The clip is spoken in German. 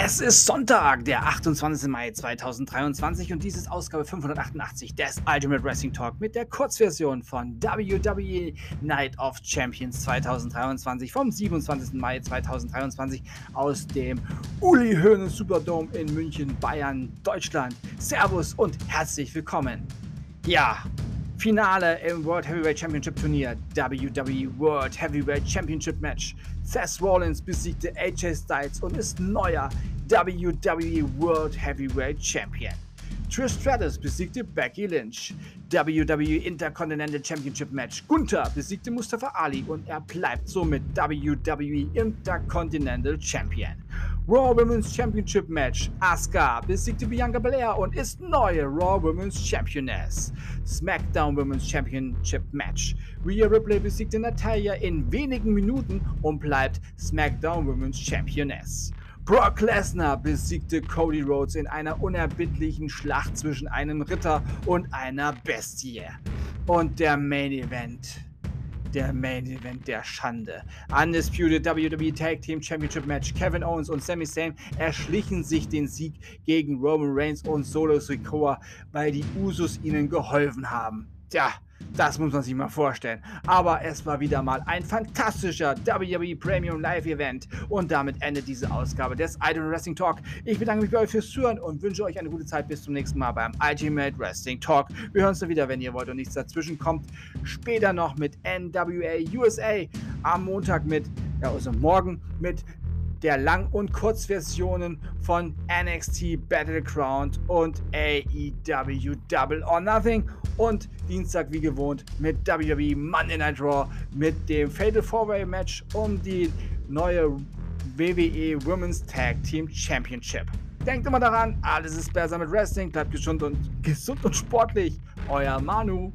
Es ist Sonntag, der 28. Mai 2023 und dies ist Ausgabe 588 des Ultimate Wrestling Talk mit der Kurzversion von WWE Night of Champions 2023 vom 27. Mai 2023 aus dem Uli Hoeneß Superdome in München, Bayern, Deutschland. Servus und herzlich willkommen. Ja, Finale im World Heavyweight Championship Turnier, WWE World Heavyweight Championship Match. Seth Rollins besiegte AJ Styles und ist neuer WWE World Heavyweight Champion. Trish Stratus besiegte Becky Lynch. WWE Intercontinental Championship Match. Gunther besiegte Mustafa Ali und er bleibt somit WWE Intercontinental Champion. Raw Women's Championship Match. Asuka besiegte Bianca Belair und ist neue Raw Women's Championess. SmackDown Women's Championship Match. Rhea Ripley besiegte Natalia in wenigen Minuten und bleibt SmackDown Women's Championess. Brock Lesnar besiegte Cody Rhodes in einer unerbittlichen Schlacht zwischen einem Ritter und einer Bestie. Und der Main Event der Main Event der Schande. Undisputed WWE Tag Team Championship Match. Kevin Owens und Sami Zayn erschlichen sich den Sieg gegen Roman Reigns und Solo Sikoa, weil die Usos ihnen geholfen haben. Tja, das muss man sich mal vorstellen. Aber es war wieder mal ein fantastischer WWE Premium Live Event. Und damit endet diese Ausgabe des Idol Wrestling Talk. Ich bedanke mich bei euch fürs Zuhören und wünsche euch eine gute Zeit. Bis zum nächsten Mal beim Ultimate Wrestling Talk. Wir hören uns dann wieder, wenn ihr wollt und nichts dazwischen kommt. Später noch mit NWA USA. Am Montag mit, ja, also morgen mit der Lang- und Kurzversionen von NXT Battleground und AEW Double or Nothing. Und Dienstag wie gewohnt mit WWE Monday Night Raw mit dem Fatal 4-Way Match um die neue WWE Women's Tag Team Championship. Denkt immer daran, alles ist besser mit Wrestling, bleibt gesund und gesund und sportlich. Euer Manu.